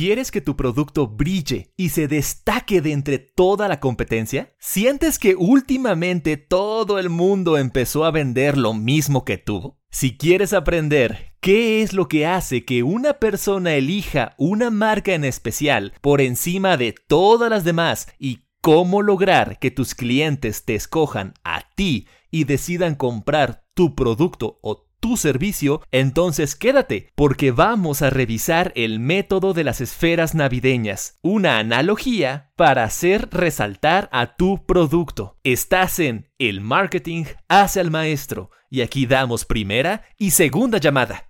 ¿Quieres que tu producto brille y se destaque de entre toda la competencia? ¿Sientes que últimamente todo el mundo empezó a vender lo mismo que tú? Si quieres aprender qué es lo que hace que una persona elija una marca en especial por encima de todas las demás y cómo lograr que tus clientes te escojan a ti y decidan comprar tu producto o tu servicio, entonces quédate, porque vamos a revisar el método de las esferas navideñas, una analogía para hacer resaltar a tu producto. Estás en El Marketing hace al maestro, y aquí damos primera y segunda llamada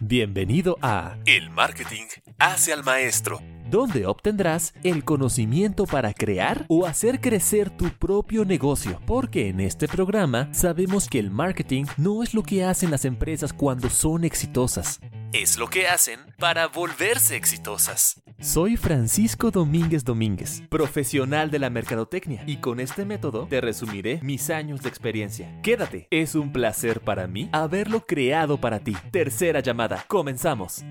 Bienvenido a El Marketing hace al maestro donde obtendrás el conocimiento para crear o hacer crecer tu propio negocio. Porque en este programa sabemos que el marketing no es lo que hacen las empresas cuando son exitosas. Es lo que hacen para volverse exitosas. Soy Francisco Domínguez Domínguez, profesional de la mercadotecnia, y con este método te resumiré mis años de experiencia. Quédate, es un placer para mí haberlo creado para ti. Tercera llamada, comenzamos.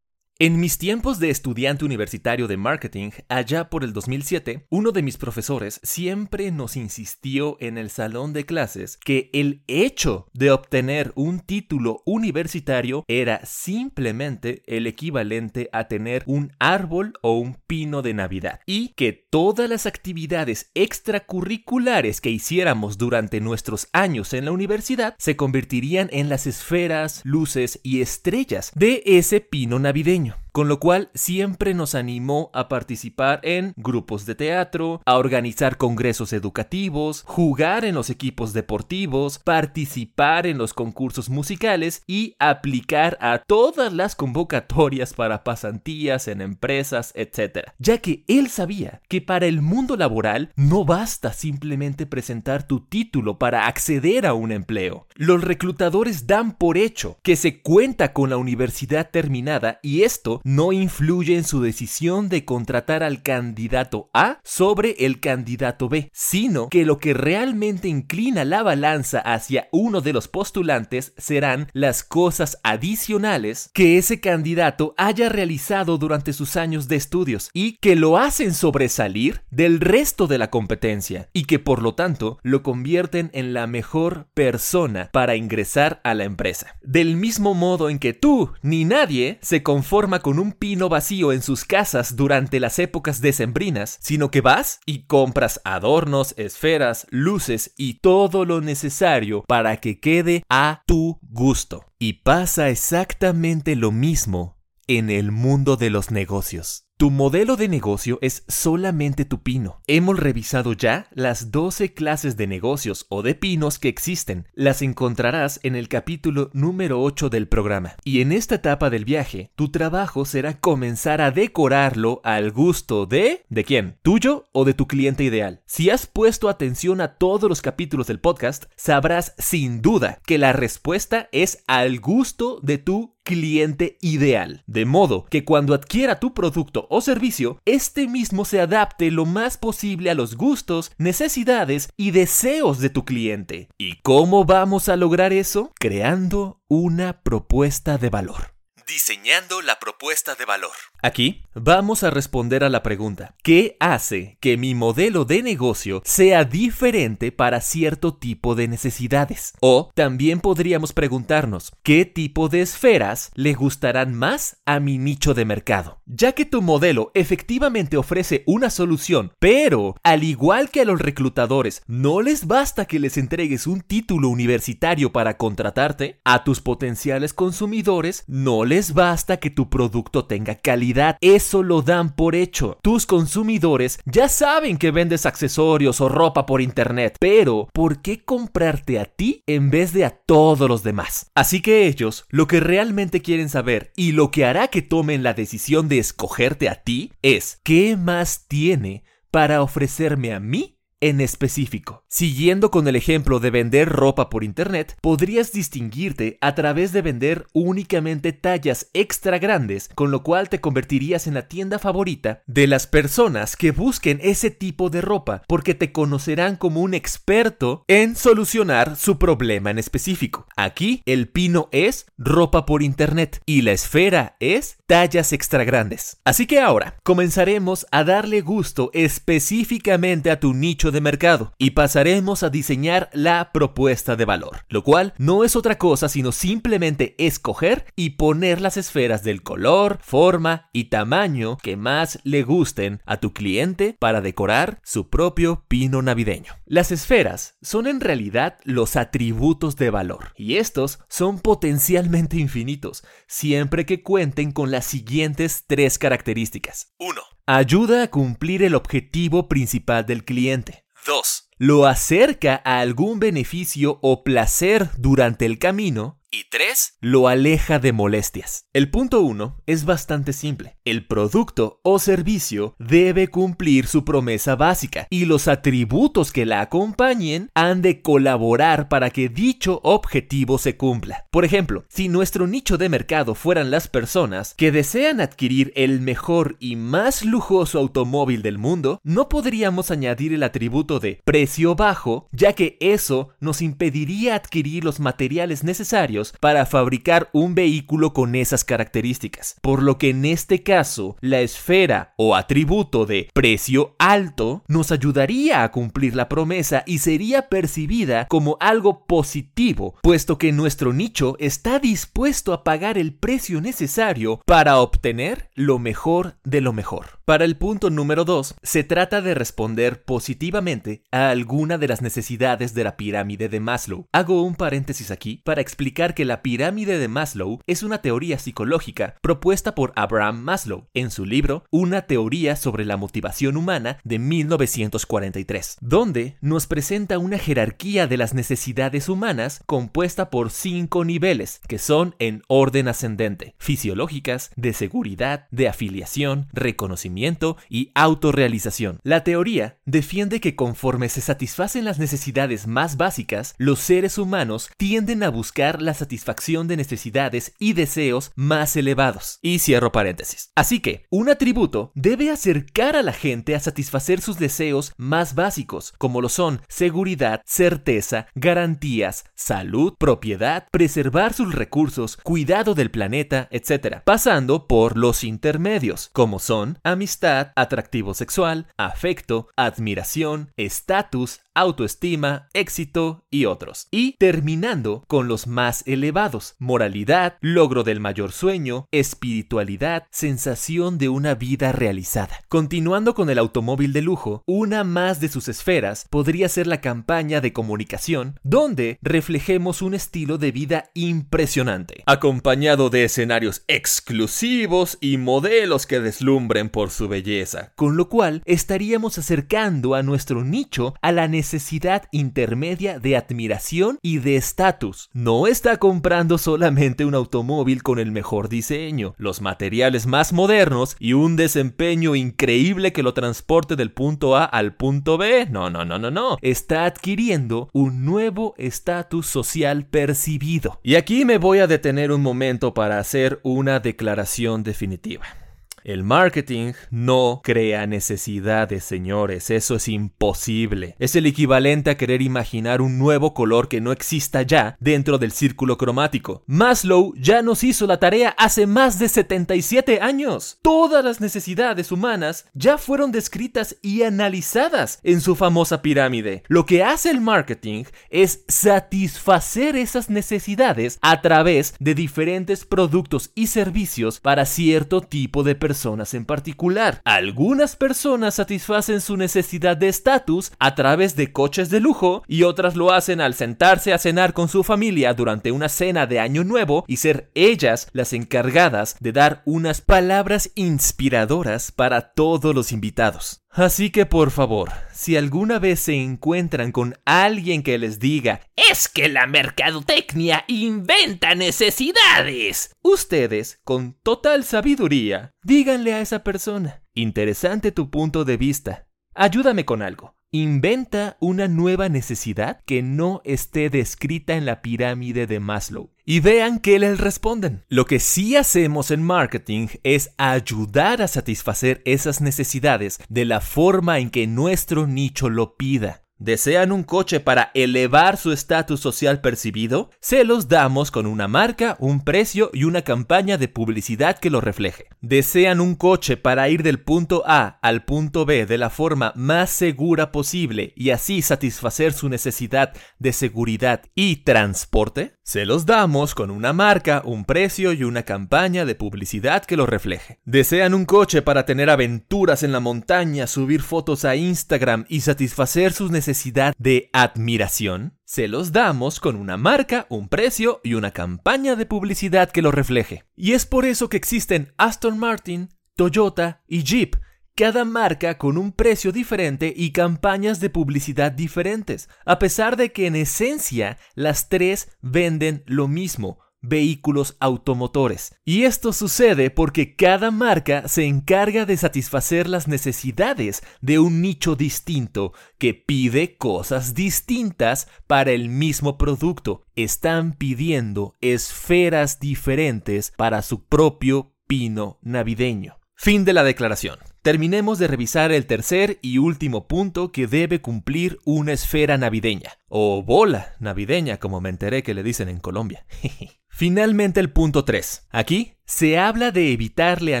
En mis tiempos de estudiante universitario de marketing, allá por el 2007, uno de mis profesores siempre nos insistió en el salón de clases que el hecho de obtener un título universitario era simplemente el equivalente a tener un árbol o un pino de Navidad y que todas las actividades extracurriculares que hiciéramos durante nuestros años en la universidad se convertirían en las esferas, luces y estrellas de ese pino navideño con lo cual siempre nos animó a participar en grupos de teatro, a organizar congresos educativos, jugar en los equipos deportivos, participar en los concursos musicales y aplicar a todas las convocatorias para pasantías en empresas, etc. Ya que él sabía que para el mundo laboral no basta simplemente presentar tu título para acceder a un empleo. Los reclutadores dan por hecho que se cuenta con la universidad terminada y es no influye en su decisión de contratar al candidato A sobre el candidato B, sino que lo que realmente inclina la balanza hacia uno de los postulantes serán las cosas adicionales que ese candidato haya realizado durante sus años de estudios y que lo hacen sobresalir del resto de la competencia y que por lo tanto lo convierten en la mejor persona para ingresar a la empresa. Del mismo modo en que tú ni nadie se conforma con un pino vacío en sus casas durante las épocas decembrinas, sino que vas y compras adornos, esferas, luces y todo lo necesario para que quede a tu gusto. Y pasa exactamente lo mismo en el mundo de los negocios. Tu modelo de negocio es solamente tu pino. Hemos revisado ya las 12 clases de negocios o de pinos que existen. Las encontrarás en el capítulo número 8 del programa. Y en esta etapa del viaje, tu trabajo será comenzar a decorarlo al gusto de... ¿De quién? ¿Tuyo o de tu cliente ideal? Si has puesto atención a todos los capítulos del podcast, sabrás sin duda que la respuesta es al gusto de tu cliente ideal. De modo que cuando adquiera tu producto o servicio, este mismo se adapte lo más posible a los gustos, necesidades y deseos de tu cliente. ¿Y cómo vamos a lograr eso? Creando una propuesta de valor. Diseñando la propuesta de valor. Aquí vamos a responder a la pregunta, ¿qué hace que mi modelo de negocio sea diferente para cierto tipo de necesidades? O también podríamos preguntarnos, ¿qué tipo de esferas le gustarán más a mi nicho de mercado? Ya que tu modelo efectivamente ofrece una solución, pero al igual que a los reclutadores, no les basta que les entregues un título universitario para contratarte, a tus potenciales consumidores no les basta que tu producto tenga calidad eso lo dan por hecho. Tus consumidores ya saben que vendes accesorios o ropa por internet, pero ¿por qué comprarte a ti en vez de a todos los demás? Así que ellos lo que realmente quieren saber y lo que hará que tomen la decisión de escogerte a ti es ¿qué más tiene para ofrecerme a mí en específico. Siguiendo con el ejemplo de vender ropa por internet, podrías distinguirte a través de vender únicamente tallas extra grandes, con lo cual te convertirías en la tienda favorita de las personas que busquen ese tipo de ropa, porque te conocerán como un experto en solucionar su problema en específico. Aquí el pino es ropa por internet y la esfera es tallas extra grandes. Así que ahora comenzaremos a darle gusto específicamente a tu nicho de mercado y pasaremos a diseñar la propuesta de valor, lo cual no es otra cosa sino simplemente escoger y poner las esferas del color, forma y tamaño que más le gusten a tu cliente para decorar su propio pino navideño. Las esferas son en realidad los atributos de valor y estos son potencialmente infinitos siempre que cuenten con las siguientes tres características. 1 ayuda a cumplir el objetivo principal del cliente. 2. Lo acerca a algún beneficio o placer durante el camino. Y 3. Lo aleja de molestias. El punto 1 es bastante simple. El producto o servicio debe cumplir su promesa básica y los atributos que la acompañen han de colaborar para que dicho objetivo se cumpla. Por ejemplo, si nuestro nicho de mercado fueran las personas que desean adquirir el mejor y más lujoso automóvil del mundo, no podríamos añadir el atributo de precio bajo, ya que eso nos impediría adquirir los materiales necesarios para fabricar un vehículo con esas características. Por lo que en este caso, la esfera o atributo de precio alto nos ayudaría a cumplir la promesa y sería percibida como algo positivo, puesto que nuestro nicho está dispuesto a pagar el precio necesario para obtener lo mejor de lo mejor. Para el punto número 2, se trata de responder positivamente a alguna de las necesidades de la pirámide de Maslow. Hago un paréntesis aquí para explicar que la pirámide de Maslow es una teoría psicológica propuesta por Abraham Maslow en su libro Una teoría sobre la motivación humana de 1943, donde nos presenta una jerarquía de las necesidades humanas compuesta por cinco niveles que son en orden ascendente, fisiológicas, de seguridad, de afiliación, reconocimiento, y autorrealización. La teoría defiende que conforme se satisfacen las necesidades más básicas, los seres humanos tienden a buscar la satisfacción de necesidades y deseos más elevados. Y cierro paréntesis. Así que, un atributo debe acercar a la gente a satisfacer sus deseos más básicos, como lo son seguridad, certeza, garantías, salud, propiedad, preservar sus recursos, cuidado del planeta, etc. Pasando por los intermedios, como son amistad, atractivo sexual, afecto, admiración, estatus, autoestima, éxito y otros. Y terminando con los más elevados, moralidad, logro del mayor sueño, espiritualidad, sensación de una vida realizada. Continuando con el automóvil de lujo, una más de sus esferas podría ser la campaña de comunicación, donde reflejemos un estilo de vida impresionante, acompañado de escenarios exclusivos y modelos que deslumbren por su belleza, con lo cual estaríamos acercando a nuestro nicho a la necesidad intermedia de admiración y de estatus. No está comprando solamente un automóvil con el mejor diseño, los materiales más modernos y un desempeño increíble que lo transporte del punto A al punto B. No, no, no, no, no. Está adquiriendo un nuevo estatus social percibido. Y aquí me voy a detener un momento para hacer una declaración definitiva. El marketing no crea necesidades, señores, eso es imposible. Es el equivalente a querer imaginar un nuevo color que no exista ya dentro del círculo cromático. Maslow ya nos hizo la tarea hace más de 77 años. Todas las necesidades humanas ya fueron descritas y analizadas en su famosa pirámide. Lo que hace el marketing es satisfacer esas necesidades a través de diferentes productos y servicios para cierto tipo de personas personas en particular. Algunas personas satisfacen su necesidad de estatus a través de coches de lujo y otras lo hacen al sentarse a cenar con su familia durante una cena de año nuevo y ser ellas las encargadas de dar unas palabras inspiradoras para todos los invitados. Así que por favor, si alguna vez se encuentran con alguien que les diga, es que la mercadotecnia inventa necesidades, ustedes, con total sabiduría, díganle a esa persona, interesante tu punto de vista, ayúdame con algo. Inventa una nueva necesidad que no esté descrita en la pirámide de Maslow. Y vean qué les responden. Lo que sí hacemos en marketing es ayudar a satisfacer esas necesidades de la forma en que nuestro nicho lo pida. ¿Desean un coche para elevar su estatus social percibido? Se los damos con una marca, un precio y una campaña de publicidad que lo refleje. ¿Desean un coche para ir del punto A al punto B de la forma más segura posible y así satisfacer su necesidad de seguridad y transporte? Se los damos con una marca, un precio y una campaña de publicidad que lo refleje. ¿Desean un coche para tener aventuras en la montaña, subir fotos a Instagram y satisfacer sus necesidades de admiración? Se los damos con una marca, un precio y una campaña de publicidad que lo refleje. Y es por eso que existen Aston Martin, Toyota y Jeep, cada marca con un precio diferente y campañas de publicidad diferentes, a pesar de que en esencia las tres venden lo mismo, vehículos automotores. Y esto sucede porque cada marca se encarga de satisfacer las necesidades de un nicho distinto que pide cosas distintas para el mismo producto. Están pidiendo esferas diferentes para su propio pino navideño. Fin de la declaración. Terminemos de revisar el tercer y último punto que debe cumplir una esfera navideña, o bola navideña como me enteré que le dicen en Colombia. Finalmente el punto 3. Aquí se habla de evitarle a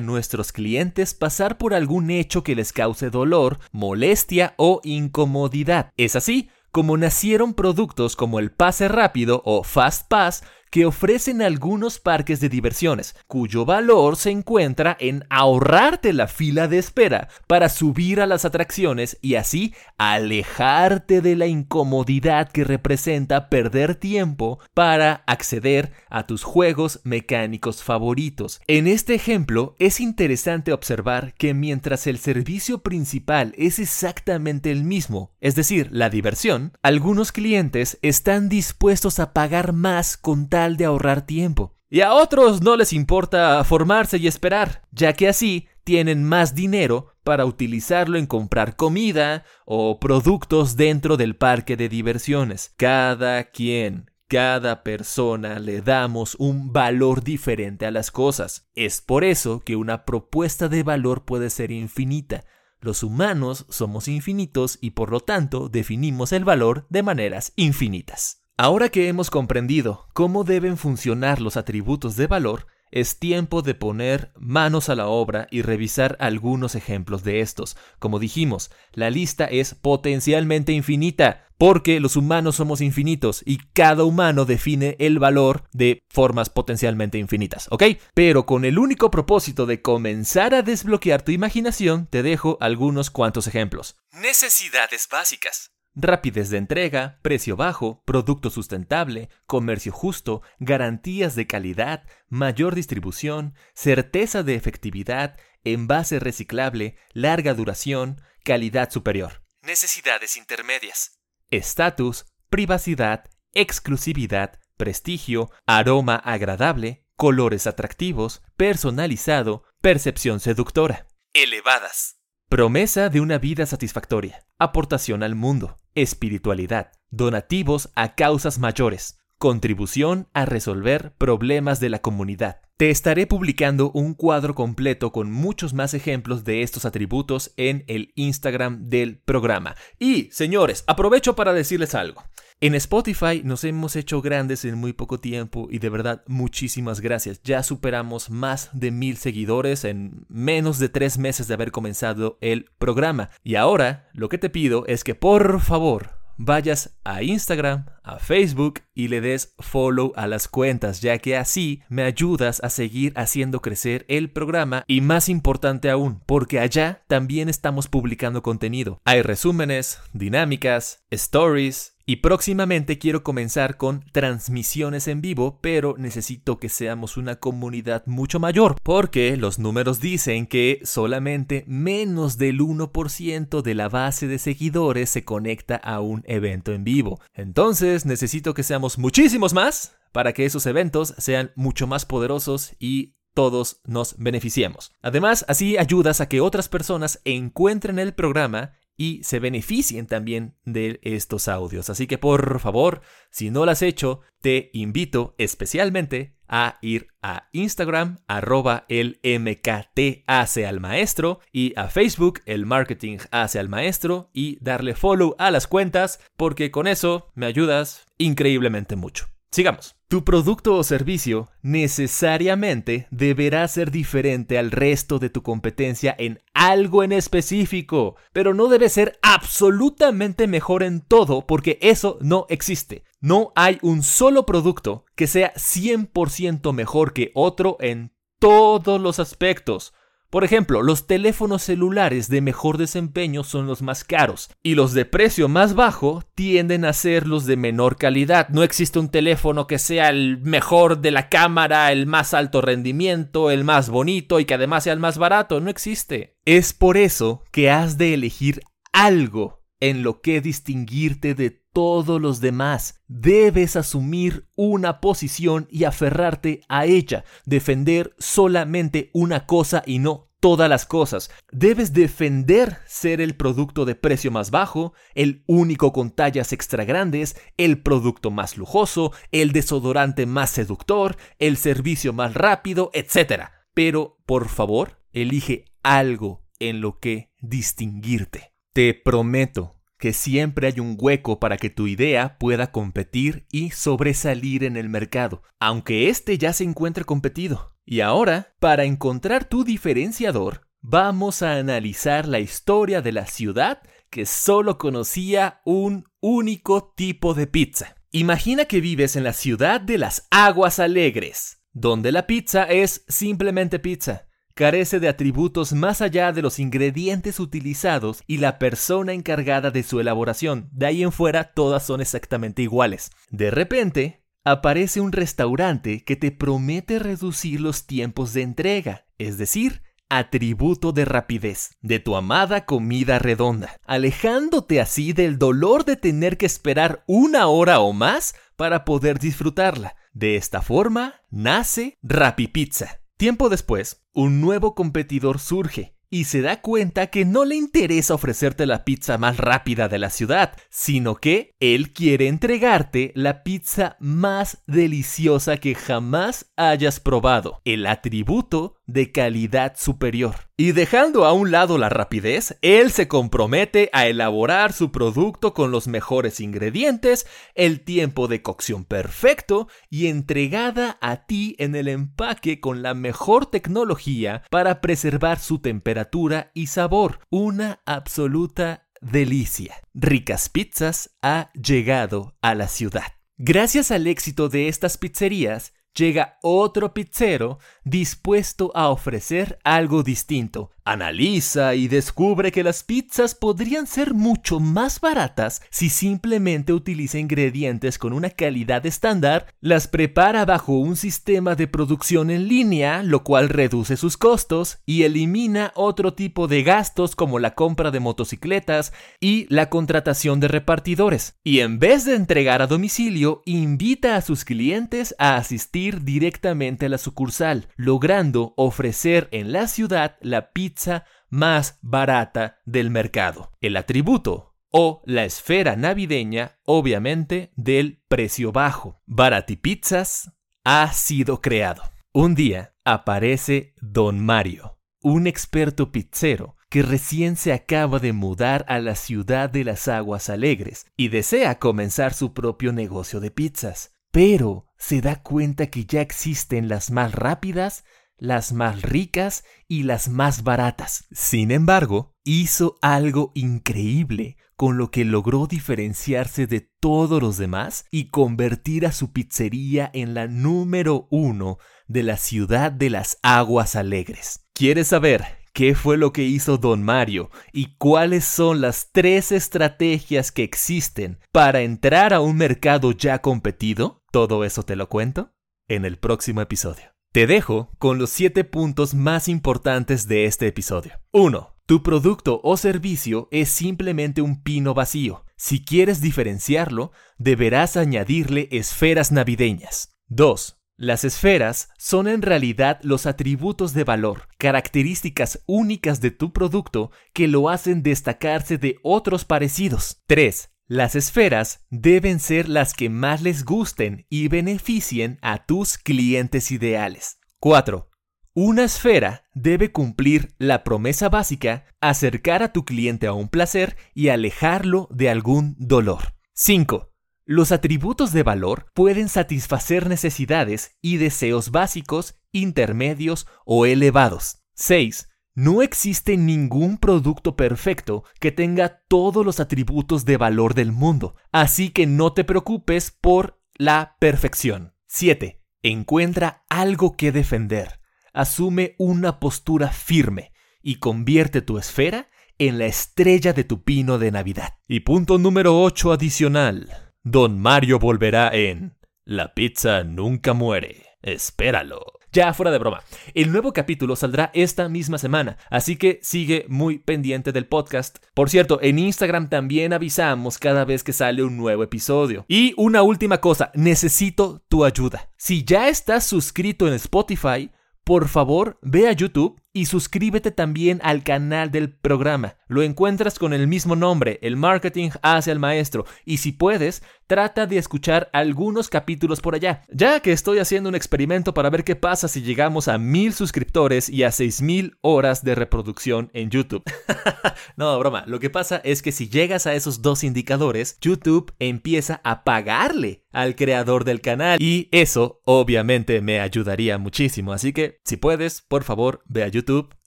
nuestros clientes pasar por algún hecho que les cause dolor, molestia o incomodidad. Es así como nacieron productos como el pase rápido o Fast Pass que ofrecen algunos parques de diversiones, cuyo valor se encuentra en ahorrarte la fila de espera para subir a las atracciones y así alejarte de la incomodidad que representa perder tiempo para acceder a tus juegos mecánicos favoritos. En este ejemplo es interesante observar que mientras el servicio principal es exactamente el mismo, es decir, la diversión, algunos clientes están dispuestos a pagar más con tal de ahorrar tiempo. Y a otros no les importa formarse y esperar, ya que así tienen más dinero para utilizarlo en comprar comida o productos dentro del parque de diversiones. Cada quien, cada persona le damos un valor diferente a las cosas. Es por eso que una propuesta de valor puede ser infinita. Los humanos somos infinitos y por lo tanto definimos el valor de maneras infinitas. Ahora que hemos comprendido cómo deben funcionar los atributos de valor, es tiempo de poner manos a la obra y revisar algunos ejemplos de estos. Como dijimos, la lista es potencialmente infinita, porque los humanos somos infinitos y cada humano define el valor de formas potencialmente infinitas, ¿ok? Pero con el único propósito de comenzar a desbloquear tu imaginación, te dejo algunos cuantos ejemplos. Necesidades básicas rapidez de entrega, precio bajo, producto sustentable, comercio justo, garantías de calidad, mayor distribución, certeza de efectividad, envase reciclable, larga duración, calidad superior. Necesidades intermedias. Estatus, privacidad, exclusividad, prestigio, aroma agradable, colores atractivos, personalizado, percepción seductora. Elevadas. Promesa de una vida satisfactoria, aportación al mundo, espiritualidad, donativos a causas mayores, contribución a resolver problemas de la comunidad. Te estaré publicando un cuadro completo con muchos más ejemplos de estos atributos en el Instagram del programa. Y, señores, aprovecho para decirles algo. En Spotify nos hemos hecho grandes en muy poco tiempo y de verdad muchísimas gracias. Ya superamos más de mil seguidores en menos de tres meses de haber comenzado el programa. Y ahora lo que te pido es que por favor vayas a Instagram, Facebook y le des follow a las cuentas, ya que así me ayudas a seguir haciendo crecer el programa y más importante aún, porque allá también estamos publicando contenido. Hay resúmenes, dinámicas, stories, y próximamente quiero comenzar con transmisiones en vivo, pero necesito que seamos una comunidad mucho mayor, porque los números dicen que solamente menos del 1% de la base de seguidores se conecta a un evento en vivo. Entonces necesito que seamos muchísimos más para que esos eventos sean mucho más poderosos y todos nos beneficiemos. Además, así ayudas a que otras personas encuentren el programa y se beneficien también de estos audios. Así que por favor, si no lo has hecho, te invito especialmente a ir a Instagram, arroba el MKT hace al maestro, y a Facebook, el marketing hace al maestro, y darle follow a las cuentas, porque con eso me ayudas increíblemente mucho. Sigamos. Tu producto o servicio necesariamente deberá ser diferente al resto de tu competencia en algo en específico, pero no debe ser absolutamente mejor en todo porque eso no existe. No hay un solo producto que sea 100% mejor que otro en todos los aspectos. Por ejemplo, los teléfonos celulares de mejor desempeño son los más caros y los de precio más bajo tienden a ser los de menor calidad. No existe un teléfono que sea el mejor de la cámara, el más alto rendimiento, el más bonito y que además sea el más barato. No existe. Es por eso que has de elegir algo en lo que distinguirte de todos los demás. Debes asumir una posición y aferrarte a ella, defender solamente una cosa y no todas las cosas. Debes defender ser el producto de precio más bajo, el único con tallas extra grandes, el producto más lujoso, el desodorante más seductor, el servicio más rápido, etc. Pero, por favor, elige algo en lo que distinguirte. Te prometo que siempre hay un hueco para que tu idea pueda competir y sobresalir en el mercado, aunque éste ya se encuentre competido. Y ahora, para encontrar tu diferenciador, vamos a analizar la historia de la ciudad que solo conocía un único tipo de pizza. Imagina que vives en la ciudad de las aguas alegres, donde la pizza es simplemente pizza carece de atributos más allá de los ingredientes utilizados y la persona encargada de su elaboración. De ahí en fuera todas son exactamente iguales. De repente, aparece un restaurante que te promete reducir los tiempos de entrega, es decir, atributo de rapidez, de tu amada comida redonda, alejándote así del dolor de tener que esperar una hora o más para poder disfrutarla. De esta forma nace Rapipizza Tiempo después, un nuevo competidor surge y se da cuenta que no le interesa ofrecerte la pizza más rápida de la ciudad, sino que él quiere entregarte la pizza más deliciosa que jamás hayas probado, el atributo de calidad superior. Y dejando a un lado la rapidez, él se compromete a elaborar su producto con los mejores ingredientes, el tiempo de cocción perfecto y entregada a ti en el empaque con la mejor tecnología para preservar su temperatura y sabor. Una absoluta delicia. Ricas Pizzas ha llegado a la ciudad. Gracias al éxito de estas pizzerías, llega otro pizzero dispuesto a ofrecer algo distinto. Analiza y descubre que las pizzas podrían ser mucho más baratas si simplemente utiliza ingredientes con una calidad estándar, las prepara bajo un sistema de producción en línea, lo cual reduce sus costos y elimina otro tipo de gastos como la compra de motocicletas y la contratación de repartidores. Y en vez de entregar a domicilio, invita a sus clientes a asistir directamente a la sucursal, logrando ofrecer en la ciudad la pizza más barata del mercado. El atributo o la esfera navideña, obviamente, del precio bajo. Baratipizzas ha sido creado. Un día aparece Don Mario, un experto pizzero que recién se acaba de mudar a la ciudad de las aguas alegres y desea comenzar su propio negocio de pizzas pero se da cuenta que ya existen las más rápidas, las más ricas y las más baratas. Sin embargo, hizo algo increíble con lo que logró diferenciarse de todos los demás y convertir a su pizzería en la número uno de la ciudad de las aguas alegres. ¿Quieres saber qué fue lo que hizo Don Mario y cuáles son las tres estrategias que existen para entrar a un mercado ya competido? Todo eso te lo cuento en el próximo episodio. Te dejo con los 7 puntos más importantes de este episodio. 1. Tu producto o servicio es simplemente un pino vacío. Si quieres diferenciarlo, deberás añadirle esferas navideñas. 2. Las esferas son en realidad los atributos de valor, características únicas de tu producto que lo hacen destacarse de otros parecidos. 3. Las esferas deben ser las que más les gusten y beneficien a tus clientes ideales. 4. Una esfera debe cumplir la promesa básica, acercar a tu cliente a un placer y alejarlo de algún dolor. 5. Los atributos de valor pueden satisfacer necesidades y deseos básicos, intermedios o elevados. 6. No existe ningún producto perfecto que tenga todos los atributos de valor del mundo, así que no te preocupes por la perfección. 7. Encuentra algo que defender. Asume una postura firme y convierte tu esfera en la estrella de tu pino de Navidad. Y punto número 8 adicional. Don Mario volverá en La pizza nunca muere. Espéralo. Ya fuera de broma, el nuevo capítulo saldrá esta misma semana, así que sigue muy pendiente del podcast. Por cierto, en Instagram también avisamos cada vez que sale un nuevo episodio. Y una última cosa, necesito tu ayuda. Si ya estás suscrito en Spotify, por favor ve a YouTube y suscríbete también al canal del programa. Lo encuentras con el mismo nombre, el marketing hacia el maestro, y si puedes, trata de escuchar algunos capítulos por allá, ya que estoy haciendo un experimento para ver qué pasa si llegamos a mil suscriptores y a seis mil horas de reproducción en YouTube. no, broma, lo que pasa es que si llegas a esos dos indicadores, YouTube empieza a pagarle al creador del canal. Y eso obviamente me ayudaría muchísimo, así que si puedes, por favor, ve a YouTube,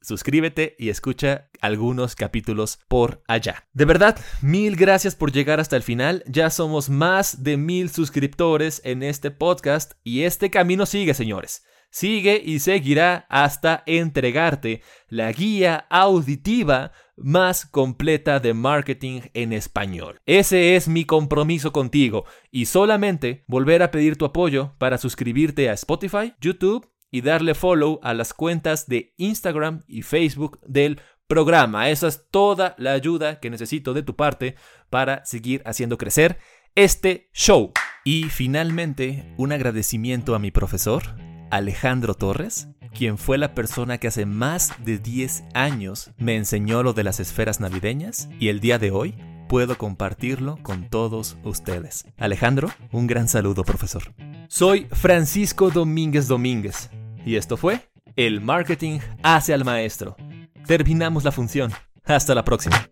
suscríbete y escucha algunos capítulos por allá. De verdad, mil gracias por llegar hasta el final. Ya somos más de mil suscriptores en este podcast y este camino sigue, señores. Sigue y seguirá hasta entregarte la guía auditiva más completa de marketing en español. Ese es mi compromiso contigo y solamente volver a pedir tu apoyo para suscribirte a Spotify, YouTube y darle follow a las cuentas de Instagram y Facebook del programa. Esa es toda la ayuda que necesito de tu parte para seguir haciendo crecer este show. Y finalmente, un agradecimiento a mi profesor, Alejandro Torres, quien fue la persona que hace más de 10 años me enseñó lo de las esferas navideñas y el día de hoy puedo compartirlo con todos ustedes. Alejandro, un gran saludo, profesor. Soy Francisco Domínguez Domínguez y esto fue El Marketing hace al maestro. Terminamos la función. Hasta la próxima.